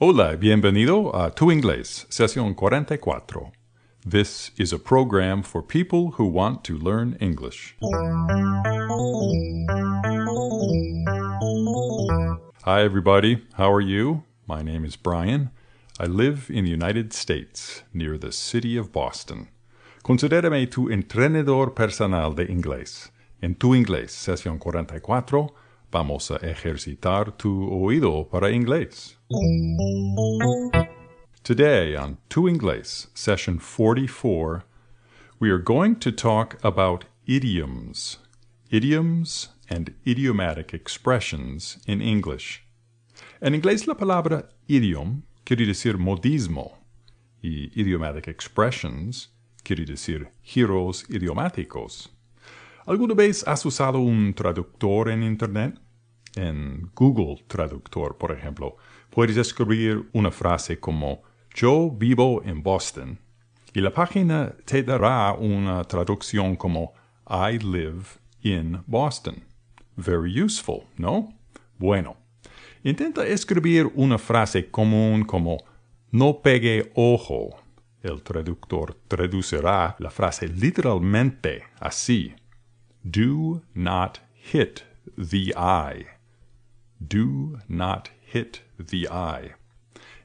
Hola, bienvenido a Tu Inglés, sesión 44. This is a program for people who want to learn English. Hi, everybody. How are you? My name is Brian. I live in the United States, near the city of Boston. Considérame tu entrenador personal de inglés. En Tu Inglés, sesión 44, vamos a ejercitar tu oído para inglés. Today on Tu Inglés, session 44, we are going to talk about idioms, idioms and idiomatic expressions in English. En inglés la palabra idiom quiere decir modismo y idiomatic expressions quiere decir giros idiomáticos. ¿Alguna vez has usado un traductor en Internet? En Google Traductor, por ejemplo, puedes escribir una frase como Yo vivo en Boston y la página te dará una traducción como I live in Boston. Very useful, ¿no? Bueno, intenta escribir una frase común como no pegue ojo. El traductor traducirá la frase literalmente así. Do not hit the eye. Do not hit the eye.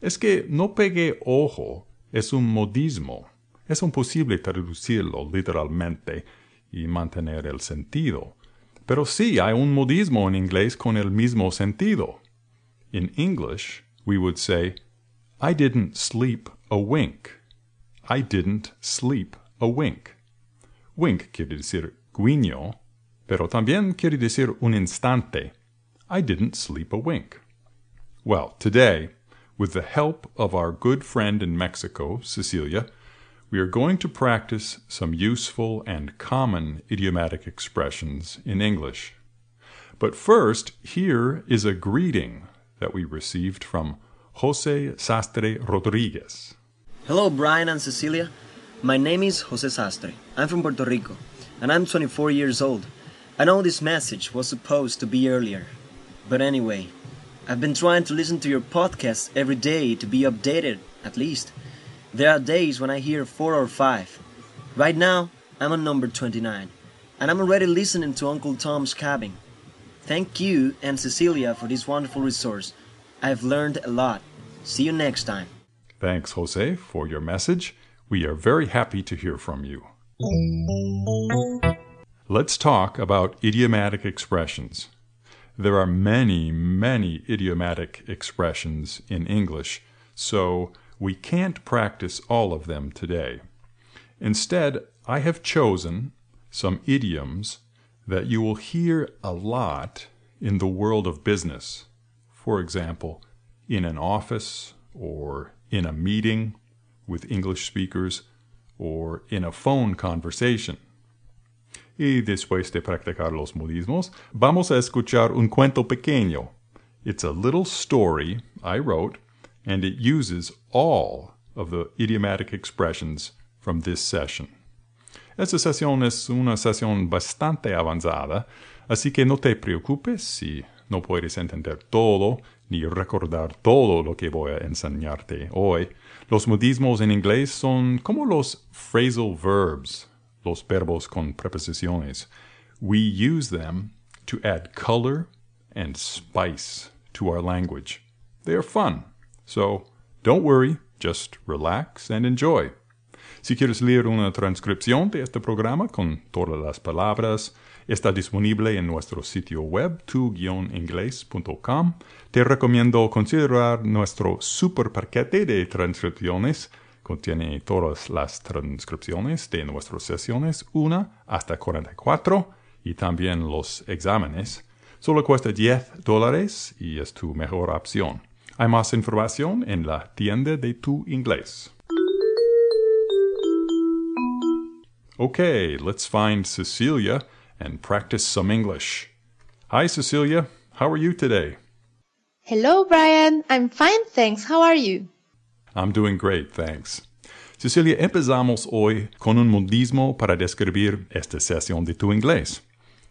Es que no pegue ojo es un modismo. Es imposible traducirlo literalmente y mantener el sentido. Pero sí hay un modismo en inglés con el mismo sentido. In English, we would say, I didn't sleep a wink. I didn't sleep a wink. Wink quiere decir guiño, pero también quiere decir un instante. I didn't sleep a wink. Well, today, with the help of our good friend in Mexico, Cecilia, we are going to practice some useful and common idiomatic expressions in English. But first, here is a greeting that we received from Jose Sastre Rodriguez. Hello, Brian and Cecilia. My name is Jose Sastre. I'm from Puerto Rico, and I'm 24 years old. I know this message was supposed to be earlier, but anyway, I've been trying to listen to your podcast every day to be updated, at least. There are days when I hear four or five. Right now, I'm on number 29, and I'm already listening to Uncle Tom's Cabin. Thank you and Cecilia for this wonderful resource. I've learned a lot. See you next time. Thanks, Jose, for your message. We are very happy to hear from you. Let's talk about idiomatic expressions. There are many, many idiomatic expressions in English, so we can't practice all of them today. Instead, I have chosen some idioms that you will hear a lot in the world of business. For example, in an office or in a meeting with English speakers or in a phone conversation. Y después de practicar los modismos, vamos a escuchar un cuento pequeño. It's a little story I wrote, and it uses all of the idiomatic expressions from this session. Esta sesión es una sesión bastante avanzada, así que no te preocupes si no puedes entender todo ni recordar todo lo que voy a enseñarte hoy. Los modismos en inglés son como los phrasal verbs, los verbos con preposiciones. We use them to add color and spice to our language. They are fun. So don't worry, just relax and enjoy. Si quieres leer una transcripción de este programa con todas las palabras, está disponible en nuestro sitio web tu-inglés.com. Te recomiendo considerar nuestro super paquete de transcripciones. Contiene todas las transcripciones de nuestras sesiones 1 hasta 44 y también los exámenes. Solo cuesta 10 dólares y es tu mejor opción. Hay más información en la tienda de tu inglés. Okay, let's find Cecilia and practice some English. Hi, Cecilia. How are you today? Hello, Brian. I'm fine, thanks. How are you? I'm doing great, thanks. Cecilia, empezamos hoy con un modismo para describir esta sesión de tu inglés.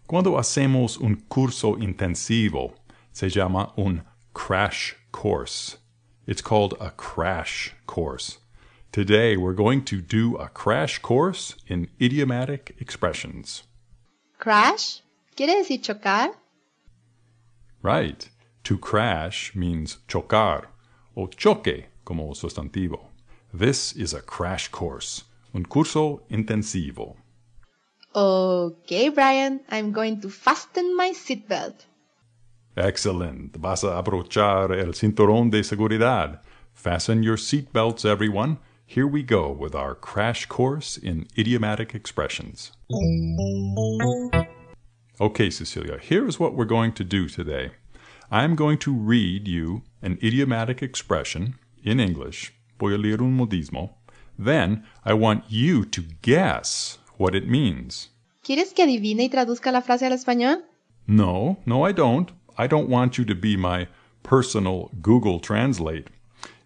Cuando hacemos un curso intensivo, se llama un crash course. It's called a crash course. Today we're going to do a crash course in idiomatic expressions. Crash quiere decir chocar. Right. To crash means chocar o choque como sustantivo. This is a crash course, un curso intensivo. Okay, Brian, I'm going to fasten my seatbelt. Excellent. Vas a abrochar el cinturón de seguridad. Fasten your seatbelts, everyone. Here we go with our crash course in idiomatic expressions. Okay, Cecilia, here's what we're going to do today. I'm going to read you an idiomatic expression in English. Voy a leer un modismo. Then I want you to guess what it means. ¿Quieres que adivine y traduzca la frase al español? No, no, I don't. I don't want you to be my personal Google Translate.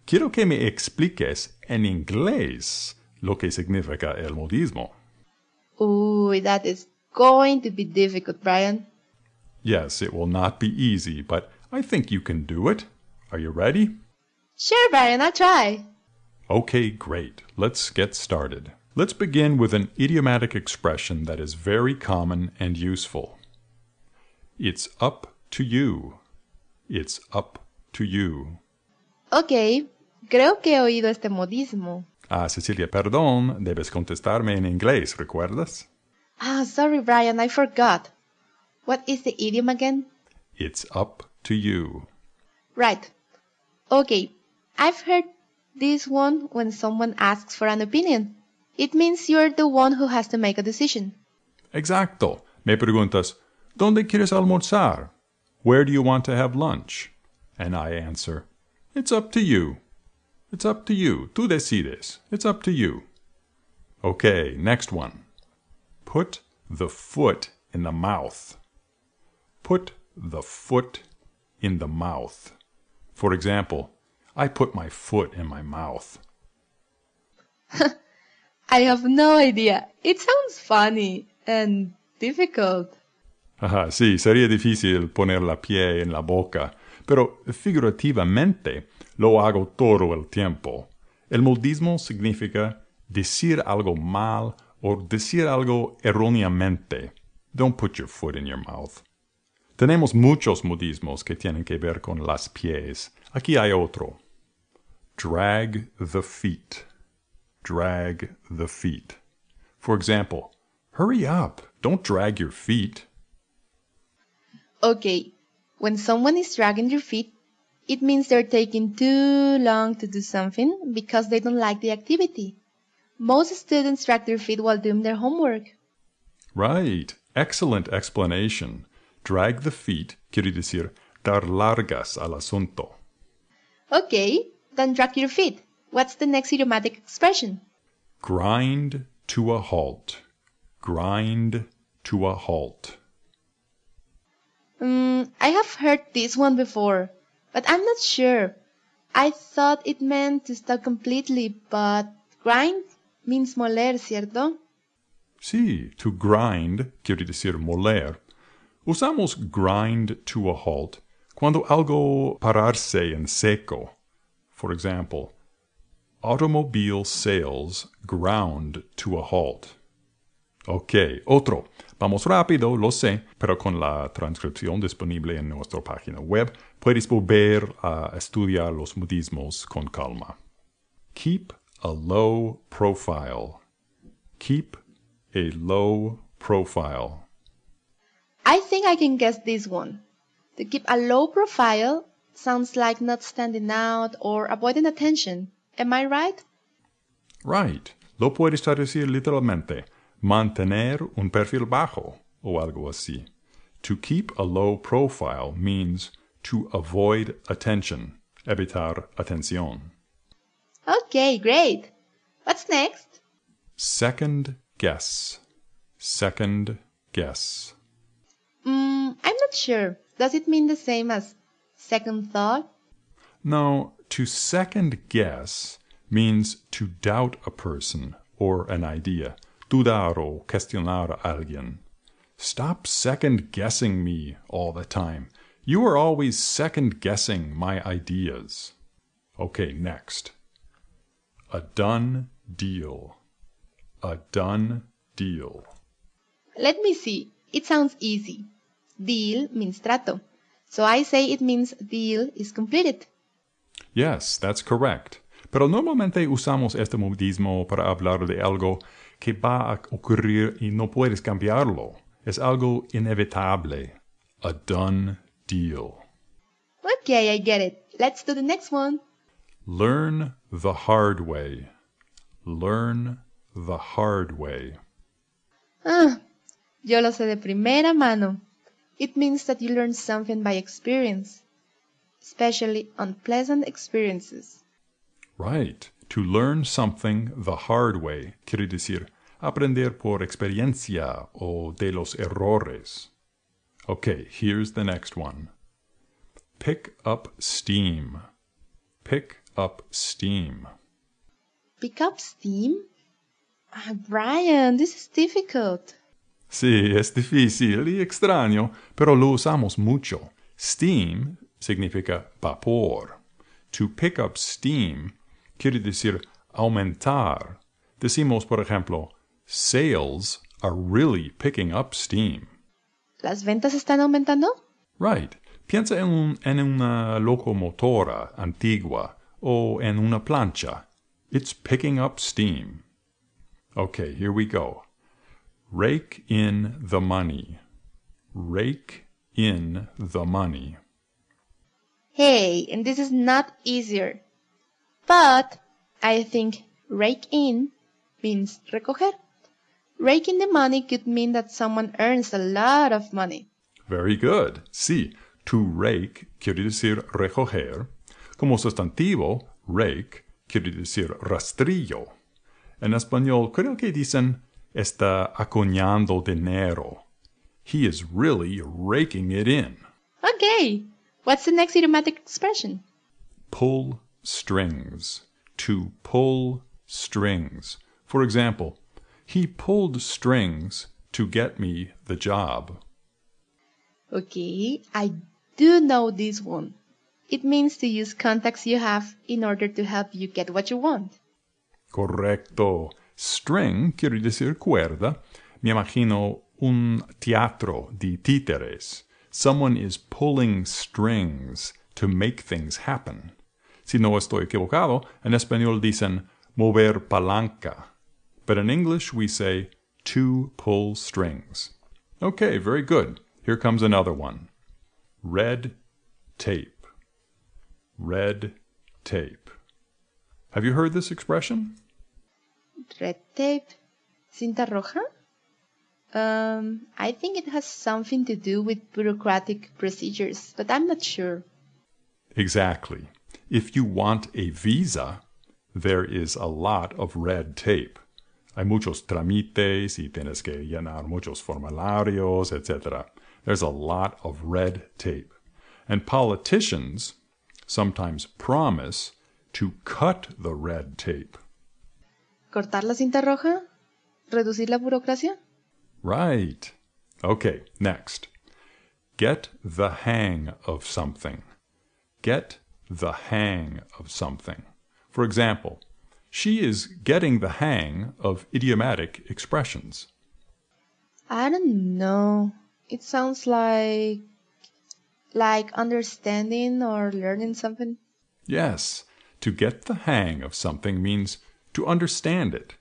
Quiero que me expliques en inglés lo que significa el modismo. Ooh, that is going to be difficult, Brian. Yes, it will not be easy, but I think you can do it. Are you ready? Sure, Brian, I'll try. Okay, great. Let's get started. Let's begin with an idiomatic expression that is very common and useful. It's up to you. It's up to you. Ok, creo que he oído este modismo. Ah, Cecilia, perdón, debes contestarme en inglés, ¿recuerdas? Ah, sorry, Brian, I forgot. What is the idiom again? It's up to you. Right. Okay, I've heard this one when someone asks for an opinion. It means you're the one who has to make a decision. Exacto. Me preguntas, ¿dónde quieres almorzar? Where do you want to have lunch? And I answer, It's up to you. It's up to you. Tú decides. It's up to you. Okay, next one. Put the foot in the mouth. Put the foot in the mouth. For example, I put my foot in my mouth. I have no idea. It sounds funny and difficult. Ajá, sí, sería difícil poner la pie en la boca, pero figurativamente lo hago todo el tiempo. El modismo significa decir algo mal o decir algo erróneamente. Don't put your foot in your mouth. Tenemos muchos modismos que tienen que ver con las pies. Aquí hay otro. Drag the feet. Drag the feet. For example, hurry up. Don't drag your feet. Okay, when someone is dragging their feet, it means they're taking too long to do something because they don't like the activity. Most students drag their feet while doing their homework. Right. Excellent explanation. Drag the feet quiere decir dar largas al asunto. Okay, then drag your feet. What's the next idiomatic expression? Grind to a halt. Grind to a halt. Mm, I have heard this one before, but I'm not sure. I thought it meant to stop completely, but grind means moler, ¿cierto? Sí, to grind quiere decir moler. Usamos grind to a halt cuando algo pararse en seco. For example, automobile sales ground to a halt. Ok, otro. Vamos rápido, lo sé, pero con la transcripción disponible en nuestra página web puedes volver a estudiar los modismos con calma. Keep a low profile. Keep a low profile. I think I can guess this one. To keep a low profile sounds like not standing out or avoiding attention. Am I right? Right. Lo puedes traducir literalmente. Mantener un perfil bajo o algo así. To keep a low profile means to avoid attention. Evitar atención. Okay, great. What's next? Second guess. Second guess. Mm, I'm not sure. Does it mean the same as second thought? No, to second guess means to doubt a person or an idea. Dudar o cuestionar a alguien. Stop second guessing me all the time. You are always second guessing my ideas. Okay, next. A done deal. A done deal. Let me see. It sounds easy. Deal means trato. So I say it means deal is completed. Yes, that's correct. Pero normalmente usamos este modismo para hablar de algo que va a ocurrir y no puedes cambiarlo. Es algo inevitable. A done deal. Okay, I get it. Let's do the next one. Learn the hard way. Learn the hard way. Ah, yo lo sé de primera mano. It means that you learn something by experience, especially unpleasant experiences. Right. To learn something the hard way quiere decir aprender por experiencia o de los errores. Okay, here's the next one. Pick up steam. Pick up steam. Pick up steam? Ah, Brian, this is difficult. Sí, es difícil y extraño, pero lo usamos mucho. Steam significa vapor. To pick up steam quiere decir aumentar. Decimos, por ejemplo, sales are really picking up steam. ¿Las ventas están aumentando? Right. Piensa en, un- en una locomotora antigua o en una plancha. It's picking up steam. Okay, here we go. Rake in the money. Rake in the money. Hey, and this is not easier. But I think rake in means recoger. Raking the money could mean that someone earns a lot of money. Very good. Sí, to rake quiere decir recoger. Como sustantivo, rake quiere decir rastrillo. En español, creo que dicen está acuñando dinero. He is really raking it in. Okay, what's the next idiomatic expression? Pull strings. To pull strings. For example, he pulled strings to get me the job. Okay, I do know this one. It means to use contacts you have in order to help you get what you want. Correcto. String quiere decir cuerda. Me imagino un teatro de títeres. Someone is pulling strings to make things happen. Si no estoy equivocado, en español dicen mover palanca. But in English we say to pull strings. Okay, very good. Here comes another one. Red tape. Red tape. Have you heard this expression? Red tape, cinta roja? Um, I think it has something to do with bureaucratic procedures, but I'm not sure. Exactly. If you want a visa, there is a lot of red tape. Hay muchos trámites y tienes que llenar muchos formularios, etc. There's a lot of red tape. And politicians sometimes promise to cut the red tape. ¿Cortar la cinta roja? ¿Reducir la burocracia? Right. Okay, next. Get the hang of something. Get the hang of something. For example, she is getting the hang of idiomatic expressions. I don't know. It sounds like like understanding or learning something. Yes, to get the hang of something means to understand it.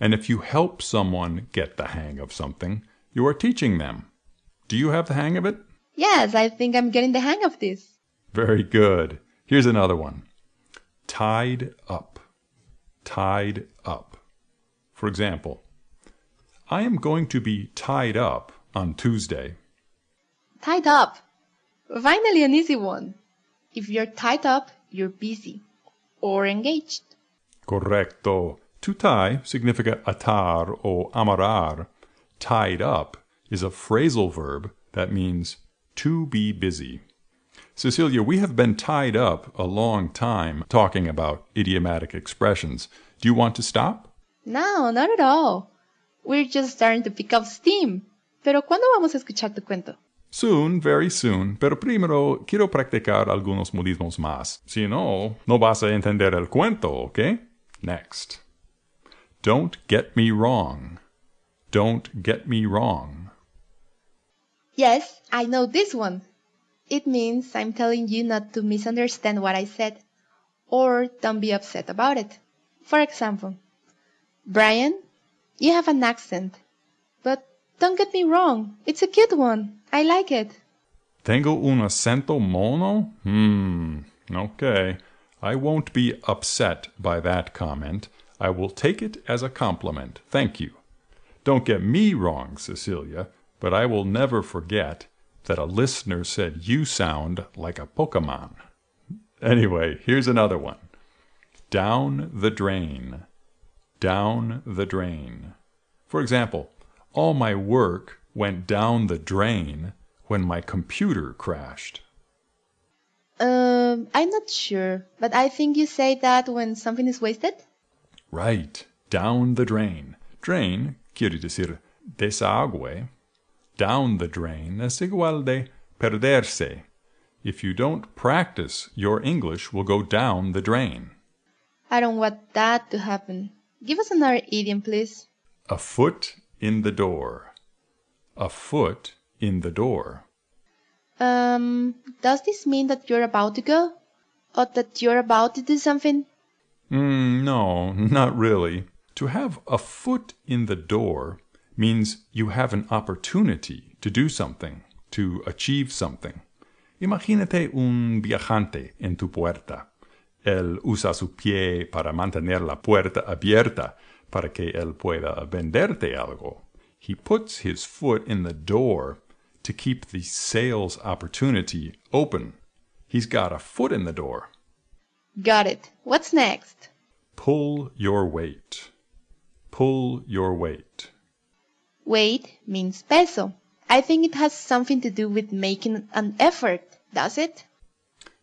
And if you help someone get the hang of something, you are teaching them. Do you have the hang of it? Yes, I think I'm getting the hang of this. Very good. Here's another one. Tied up. Tied up. For example, I am going to be tied up on Tuesday. Tied up. Finally, an easy one. If you're tied up, you're busy or engaged. Correcto. To tie significa atar o amarrar. Tied up is a phrasal verb that means to be busy. Cecilia, we have been tied up a long time talking about idiomatic expressions. Do you want to stop? No, not at all. We're just starting to pick up steam. Pero ¿cuándo vamos a escuchar tu cuento? Soon, very soon, pero primero quiero practicar algunos modismos más. Si no, no vas a entender el cuento, ¿ok? Next. Don't get me wrong. Don't get me wrong. Yes, I know this one. It means I'm telling you not to misunderstand what I said, or don't be upset about it. For example, Brian, you have an accent, but don't get me wrong, it's a cute one. I like it. Tengo un acento mono? Hmm, okay. I won't be upset by that comment. I will take it as a compliment. Thank you. Don't get me wrong, Cecilia, but I will never forget that a listener said you sound like a Pokemon. Anyway, here's another one. Down the drain. Down the drain. For example, all my work went down the drain when my computer crashed. Uh, Um, I'm not sure, but I think you say that when something is wasted? Right. Down the drain. Drain quiere decir desagüe. Down the drain es igual de perderse. If you don't practice, your English will go down the drain. I don't want that to happen. Give us another idiom, please. A foot in the door. A foot in the door. Um, does this mean that you're about to go? Or that you're about to do something? Mm, no, not really. To have a foot in the door means you have an opportunity to do something, to achieve something. Imagínate un viajante en tu puerta. Él usa su pie para mantener la puerta abierta para que él pueda venderte algo. He puts his foot in the door to keep the sales opportunity open. He's got a foot in the door. Got it. What's next? Pull your weight. Pull your weight. Weight means peso. I think it has something to do with making an effort, does it?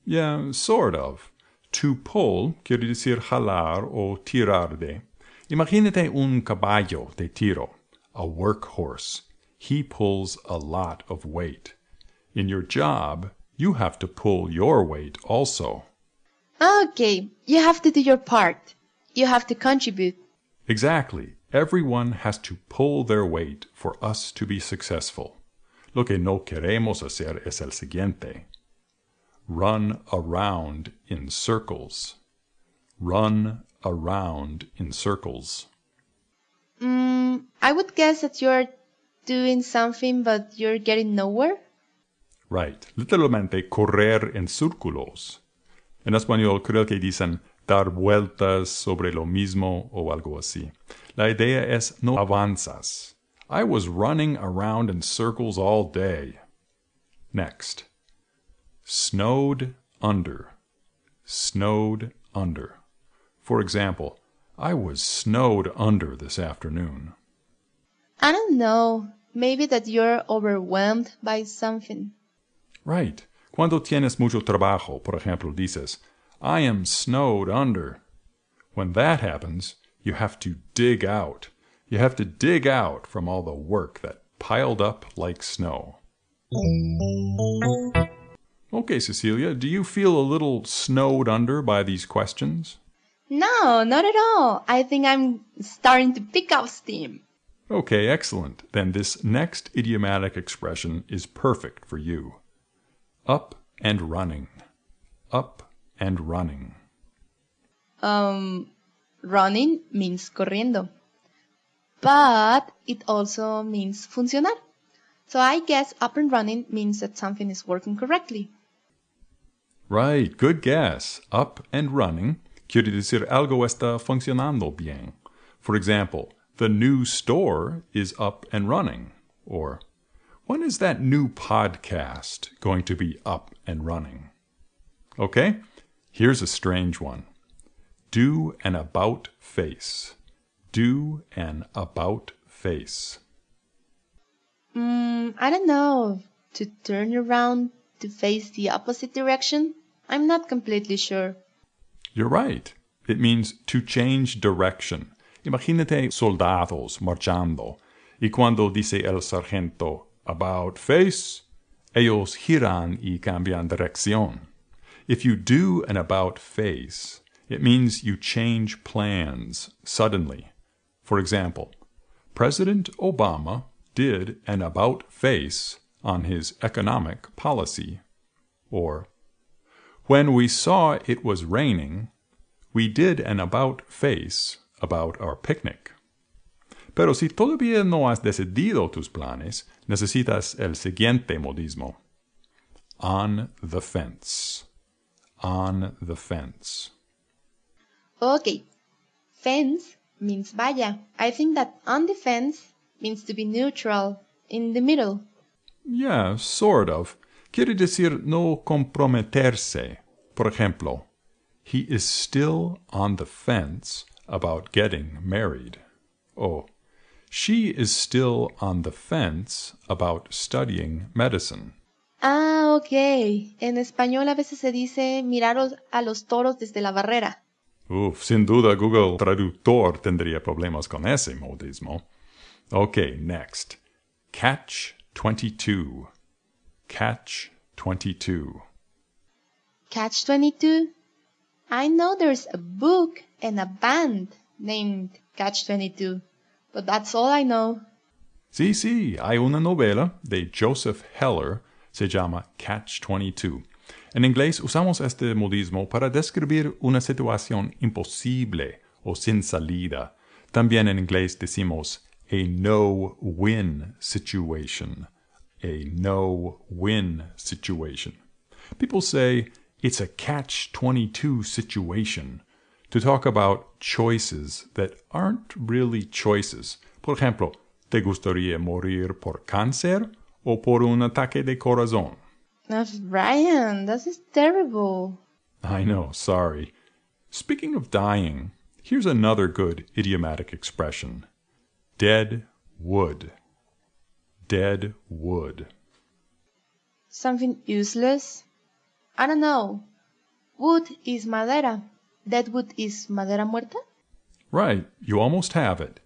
Yeah, sort of. To pull quiere decir jalar o tirar de. Imagínate un caballo de tiro, a workhorse. He pulls a lot of weight. In your job, you have to pull your weight also. Okay, you have to do your part. You have to contribute. Exactly. Everyone has to pull their weight for us to be successful. Lo que no queremos hacer es el siguiente. Run around in circles. Run around in circles. Mm, I would guess that you're doing something but you're getting nowhere. Right. Literalmente correr en círculos. En español creo que dicen dar vueltas sobre lo mismo o algo así. La idea es no avanzas. I was running around in circles all day. Next. Snowed under. Snowed under. For example, I was snowed under this afternoon. I don't know. Maybe that you're overwhelmed by something. Right. Cuando tienes mucho trabajo, por ejemplo, dices, I am snowed under. When that happens, you have to dig out. You have to dig out from all the work that piled up like snow. Okay, Cecilia, do you feel a little snowed under by these questions? No, not at all. I think I'm starting to pick up steam. Okay, excellent. Then this next idiomatic expression is perfect for you. Up and running. Up and running. Um, running means corriendo. But it also means funcionar. So I guess up and running means that something is working correctly. Right, good guess. Up and running quiere decir algo está funcionando bien. For example, the new store is up and running. Or, when is that new podcast going to be up and running? Okay, here's a strange one. Do an about face. Do an about face. Mm, I don't know. To turn around to face the opposite direction? I'm not completely sure. You're right. It means to change direction. Imagínate soldados marchando. Y cuando dice el sargento about face, Ellos giran y cambian dirección. If you do an about face, it means you change plans suddenly. For example, President Obama did an about face on his economic policy. Or, when we saw it was raining, we did an about face about our picnic. Pero si todavía no has decidido tus planes, necesitas el siguiente modismo. On the fence. On the fence. Okay. Fence means valla. I think that on the fence means to be neutral, in the middle. Yeah, sort of. Quiere decir no comprometerse. Por ejemplo, he is still on the fence about getting married. Oh, she is still on the fence about studying medicine. Ah, ok. En español a veces se dice mirar a los toros desde la barrera. Uf, sin duda Google Traductor tendría problemas con ese modismo. Okay, next. Catch 22. Catch 22. Catch 22? I know there's a book and a band named Catch 22. But that's all I know. Sí, sí, hay una novela de Joseph Heller, se llama Catch 22. En inglés usamos este modismo para describir una situación imposible o sin salida. También en inglés decimos a no-win situation. A no-win situation. People say it's a catch-22 situation to talk about choices that aren't really choices. Por ejemplo, ¿te gustaría morir por cáncer o por un ataque de corazón? Uh, Brian, this is terrible. I know, sorry. Speaking of dying, here's another good idiomatic expression. Dead wood. Dead wood. Something useless? I don't know. Wood is madera. Dead wood is madera muerta? Right, you almost have it.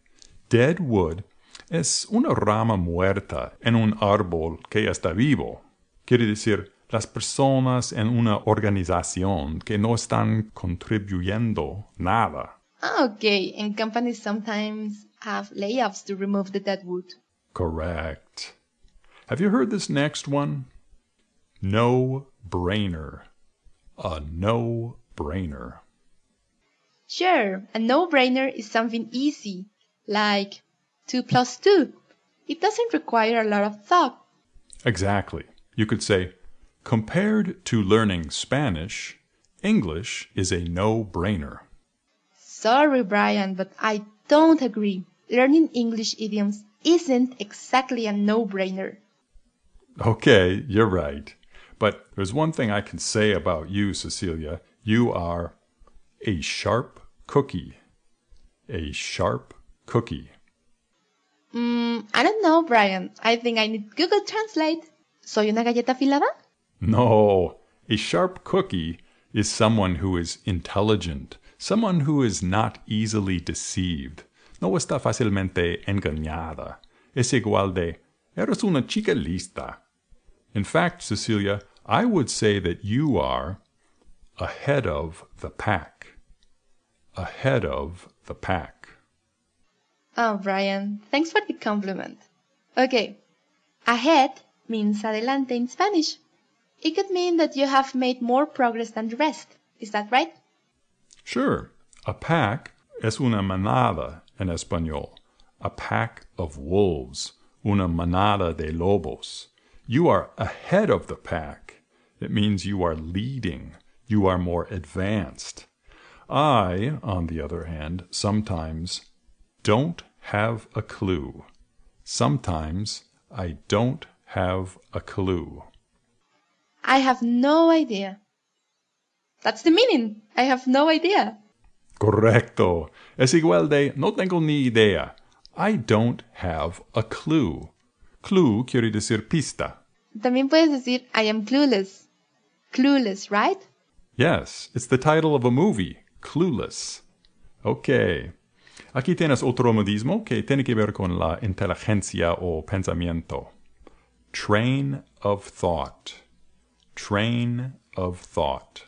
Dead wood es una rama muerta en un árbol que ya está vivo. Quiere decir, las personas en una organización que no están contribuyendo nada. Ah, okay. And companies sometimes have layoffs to remove the dead wood. Correct. Have you heard this next one? No brainer. A no brainer. Sure, a no-brainer is something easy, like 2 plus 2. It doesn't require a lot of thought. Exactly. You could say, compared to learning Spanish, English is a no-brainer. Sorry, Brian, but I don't agree. Learning English idioms isn't exactly a no-brainer. Okay, you're right. But there's one thing I can say about you, Cecilia. You are a sharp cookie. A sharp cookie. Mm, I don't know, Brian. I think I need Google Translate. ¿Soy una galleta afilada? No, a sharp cookie is someone who is intelligent, someone who is not easily deceived. No está fácilmente engañada. Es igual de, eres una chica lista. In fact, Cecilia, I would say that you are ahead of the pack. Ahead of the pack. Oh, Brian, thanks for the compliment. Okay, ahead means adelante in Spanish. It could mean that you have made more progress than the rest. Is that right? Sure. A pack es una manada en español. A pack of wolves. Una manada de lobos. You are ahead of the pack. It means you are leading. You are more advanced. I, on the other hand, sometimes don't have a clue. Sometimes I don't have a clue. I have no idea. That's the meaning. I have no idea. Correcto. Es igual de no tengo ni idea. I don't have a clue. Clue quiere decir pista. También puedes decir I am clueless. Clueless, right? Yes, it's the title of a movie, Clueless. Ok. Aquí tienes otro modismo que tiene que ver con la inteligencia o pensamiento. Train of thought. Train of thought.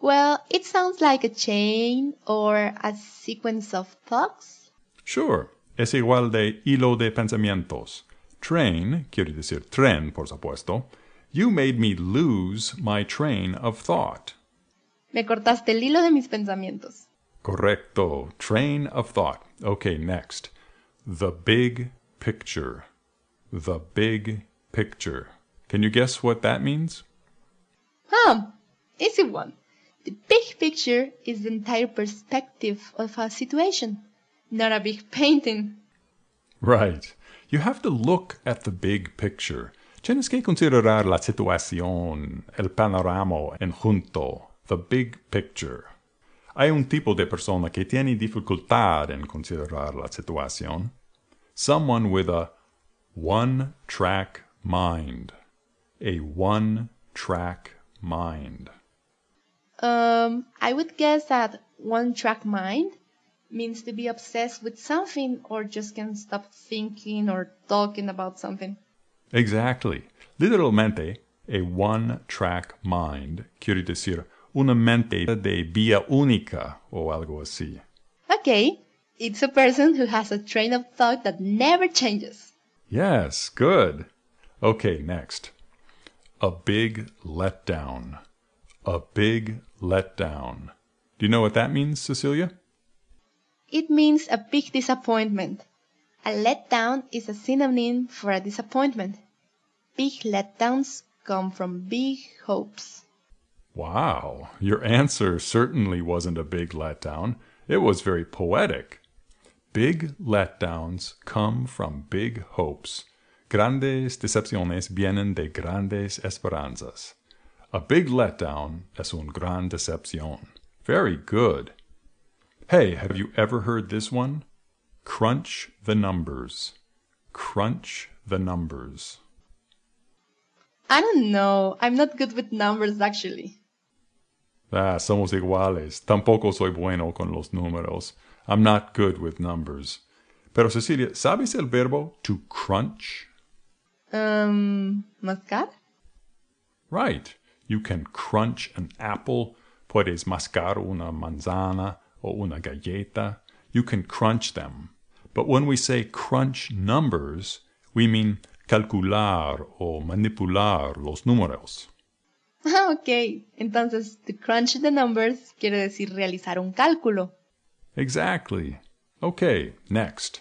Well, it sounds like a chain or a sequence of thoughts. Sure, es igual de hilo de pensamientos. Train, quiere decir tren, por supuesto. You made me lose my train of thought. Me cortaste el hilo de mis pensamientos. Correcto. Train of thought. Okay, next. The big picture. The big picture. Can you guess what that means? Ah, easy one. The big picture is the entire perspective of a situation, not a big painting. Right. You have to look at the big picture. Tienes que considerar la situación, el panorama en junto, the big picture. Hay un tipo de persona que tiene dificultad en considerar la situación. Someone with a one-track mind. A one-track mind. Um, I would guess that one track mind means to be obsessed with something or just can't stop thinking or talking about something. Exactly. Literalmente, a one-track mind quiere decir una mente de vía única o algo así. Okay, it's a person who has a train of thought that never changes. Yes, good. Okay, next. A big letdown. A big letdown. Do you know what that means, Cecilia? It means a big disappointment. A letdown is a synonym for a disappointment. Big letdowns come from big hopes. Wow, your answer certainly wasn't a big letdown. It was very poetic. Big letdowns come from big hopes. Grandes decepciones vienen de grandes esperanzas. A big letdown es un gran decepción. Very good. Hey, have you ever heard this one? Crunch the numbers. Crunch the numbers. I don't know. I'm not good with numbers actually. Ah, somos iguales. Tampoco soy bueno con los números. I'm not good with numbers. Pero Cecilia, ¿sabes el verbo to crunch? Um, mascar? Right. You can crunch an apple. Puedes mascar una manzana o una galleta. You can crunch them. But when we say crunch numbers, we mean calcular o manipular los números. Ah, ok. Entonces, to crunch the numbers quiere decir realizar un cálculo. Exactly. Okay, next.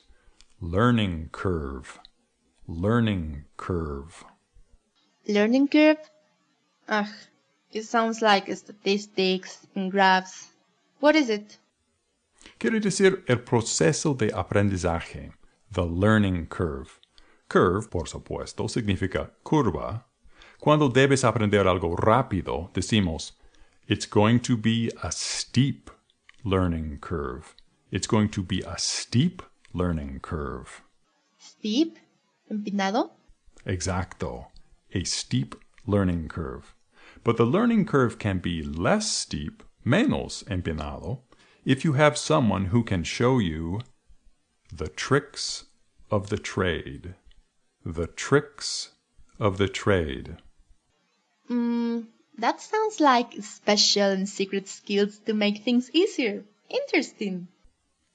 Learning curve. Learning curve. Learning curve? Ah, it sounds like statistics and graphs. What is it? Quiere decir el proceso de aprendizaje, the learning curve. Curve, por supuesto, significa curva. Cuando debes aprender algo rápido, decimos, it's going to be a steep learning curve. It's going to be a steep learning curve. Steep? Empinado? Exacto. A steep learning curve. But the learning curve can be less steep, menos empinado, if you have someone who can show you the tricks of the trade. The tricks of the trade. Mm, that sounds like special and secret skills to make things easier. Interesting.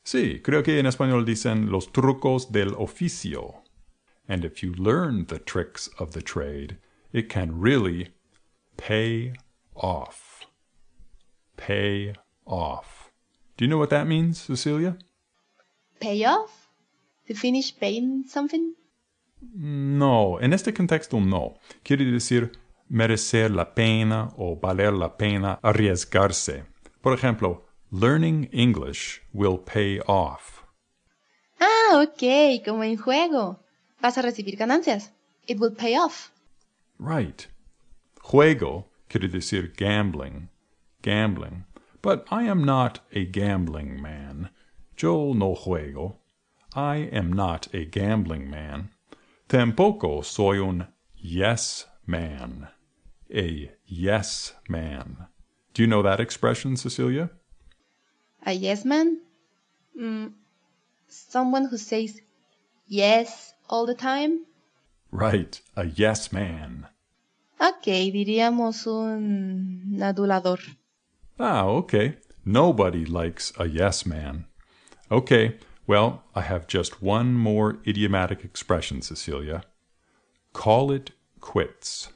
Sí, creo que en español dicen los trucos del oficio. And if you learn the tricks of the trade, it can really pay off. Pay off. Do you know what that means, Cecilia? Pay off? To finish paying something? No, en este contexto no. Quiere decir merecer la pena o valer la pena arriesgarse. Por ejemplo, learning English will pay off. Ah, ok, como en juego. Vas a recibir ganancias. It will pay off. Right. Juego quiere decir gambling. Gambling. But I am not a gambling man. Yo no juego. I am not a gambling man. Tampoco soy un yes man. A yes man. Do you know that expression, Cecilia? A yes man? Mm, someone who says yes all the time? Right, a yes man. Ok, diríamos un adulador. Ah, okay. Nobody likes a yes man. Okay, well, I have just one more idiomatic expression, Cecilia. Call it quits.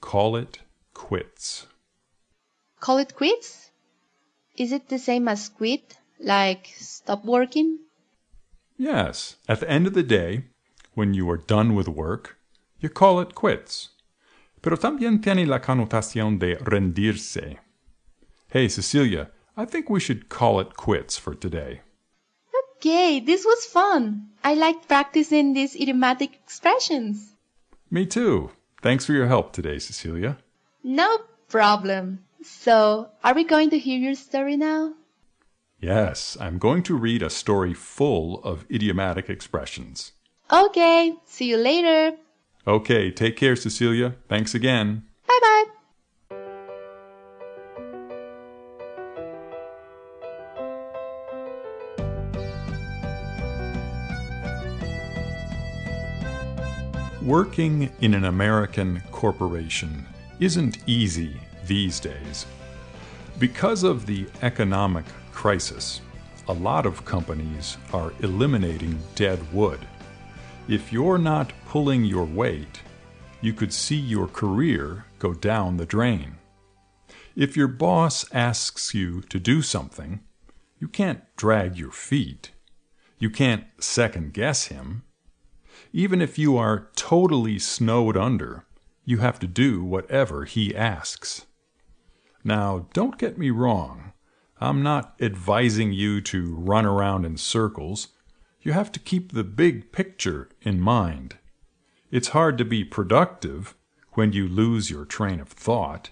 Call it quits. Call it quits? Is it the same as quit, like stop working? Yes, at the end of the day, when you are done with work, you call it quits. Pero también tiene la connotación de rendirse. Hey, Cecilia, I think we should call it quits for today. Okay, this was fun. I liked practicing these idiomatic expressions. Me too. Thanks for your help today, Cecilia. No problem. So, are we going to hear your story now? Yes, I'm going to read a story full of idiomatic expressions. Okay, see you later. Okay, take care, Cecilia. Thanks again. Bye bye. Working in an American corporation isn't easy these days. Because of the economic crisis, a lot of companies are eliminating dead wood. If you're not pulling your weight, you could see your career go down the drain. If your boss asks you to do something, you can't drag your feet. You can't second guess him. Even if you are totally snowed under, you have to do whatever he asks. Now, don't get me wrong. I'm not advising you to run around in circles. You have to keep the big picture in mind. It's hard to be productive when you lose your train of thought.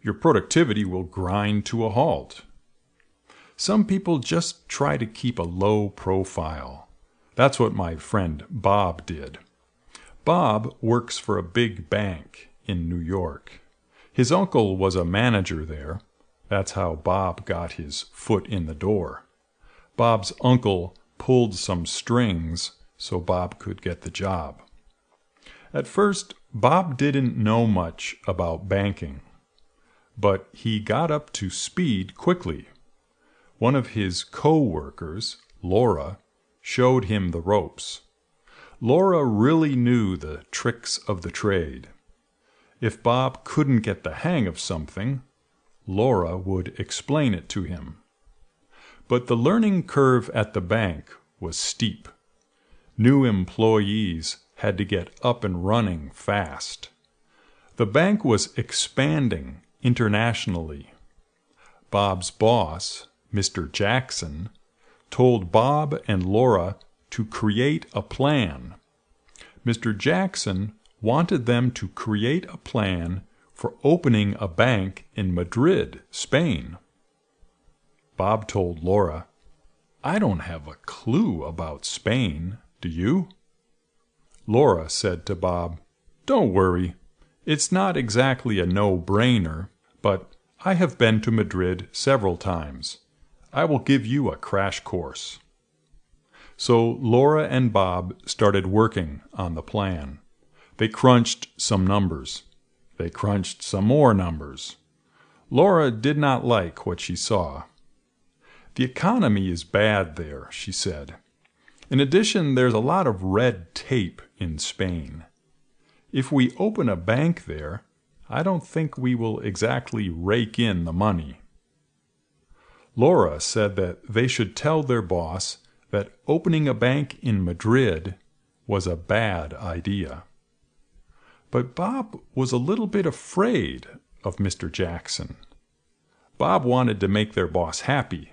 Your productivity will grind to a halt. Some people just try to keep a low profile. That's what my friend Bob did. Bob works for a big bank in New York. His uncle was a manager there. That's how Bob got his foot in the door. Bob's uncle pulled some strings so Bob could get the job. At first, Bob didn't know much about banking, but he got up to speed quickly. One of his co-workers, Laura, showed him the ropes. Laura really knew the tricks of the trade. If Bob couldn't get the hang of something, Laura would explain it to him. But the learning curve at the bank was steep. New employees had to get up and running fast. The bank was expanding internationally. Bob's boss, Mr. Jackson, told Bob and Laura to create a plan. Mr. Jackson wanted them to create a plan for opening a bank in Madrid, Spain. Bob told Laura, I don't have a clue about Spain, do you? Laura said to Bob, Don't worry. It's not exactly a no-brainer, but I have been to Madrid several times. I will give you a crash course. So Laura and Bob started working on the plan. They crunched some numbers. They crunched some more numbers. Laura did not like what she saw. The economy is bad there, she said. In addition, there's a lot of red tape in Spain. If we open a bank there, I don't think we will exactly rake in the money. Laura said that they should tell their boss that opening a bank in Madrid was a bad idea. But Bob was a little bit afraid of Mr. Jackson. Bob wanted to make their boss happy.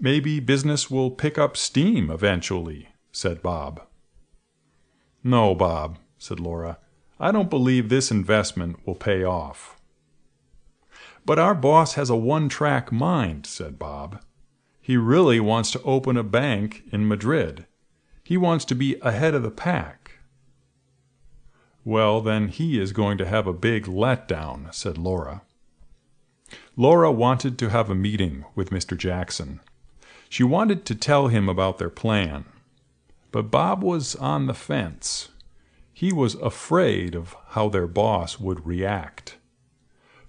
Maybe business will pick up steam eventually, said Bob. No, Bob, said Laura. I don't believe this investment will pay off. But our boss has a one-track mind, said Bob. He really wants to open a bank in Madrid. He wants to be ahead of the pack. Well, then he is going to have a big letdown, said Laura. Laura wanted to have a meeting with Mr. Jackson. She wanted to tell him about their plan. But Bob was on the fence. he was afraid of how their boss would react.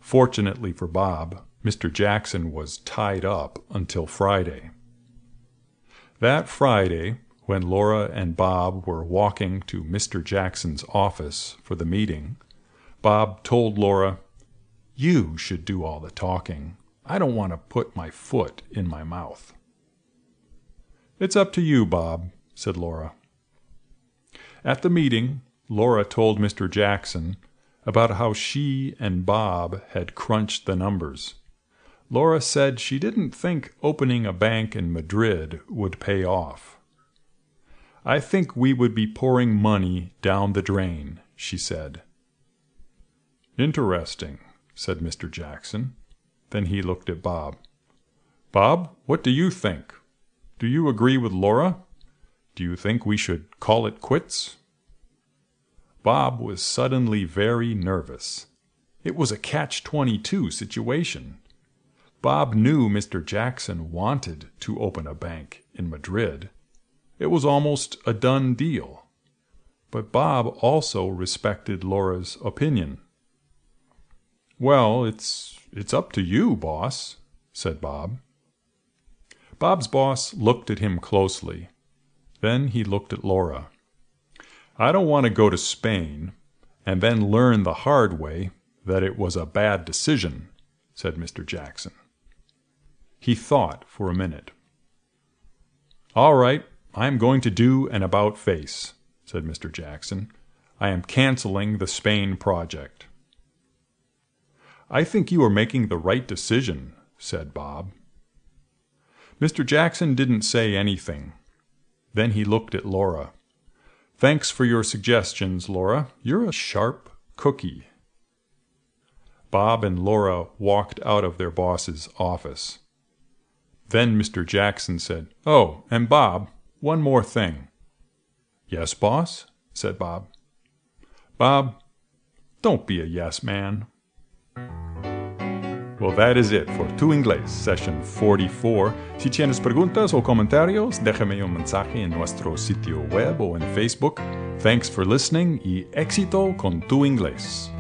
Fortunately for Bob, Mr. Jackson was tied up until Friday. That Friday, when Laura and Bob were walking to Mr. Jackson's office for the meeting, Bob told Laura, You should do all the talking. I don't want to put my foot in my mouth. It's up to you, Bob, said Laura. At the meeting, Laura told Mr. Jackson about how she and Bob had crunched the numbers. Laura said she didn't think opening a bank in Madrid would pay off. I think we would be pouring money down the drain, she said. Interesting, said Mr. Jackson. Then he looked at Bob. Bob, what do you think? Do you agree with Laura? Do you think we should call it quits? Bob was suddenly very nervous. It was a catch-22 situation. Bob knew Mr. Jackson wanted to open a bank in Madrid. It was almost a done deal. But Bob also respected Laura's opinion. Well, it's it's up to you, boss, said Bob. Bob's boss looked at him closely. Then he looked at Laura. I don't want to go to Spain and then learn the hard way that it was a bad decision, said Mr. Jackson. He thought for a minute. All right, I am going to do an about face, said Mr. Jackson. I am canceling the Spain project. I think you are making the right decision, said Bob. Mr. Jackson didn't say anything. Then he looked at Laura. Thanks for your suggestions, Laura. You're a sharp cookie. Bob and Laura walked out of their boss's office. Then Mr. Jackson said, Oh, and Bob, one more thing. Yes, boss, said Bob. Bob, don't be a yes man. Well, that is it for Tu Inglés, session 44. Si tienes preguntas o comentarios, déjame un mensaje en nuestro sitio web o en Facebook. Thanks for listening y éxito con Tu Inglés.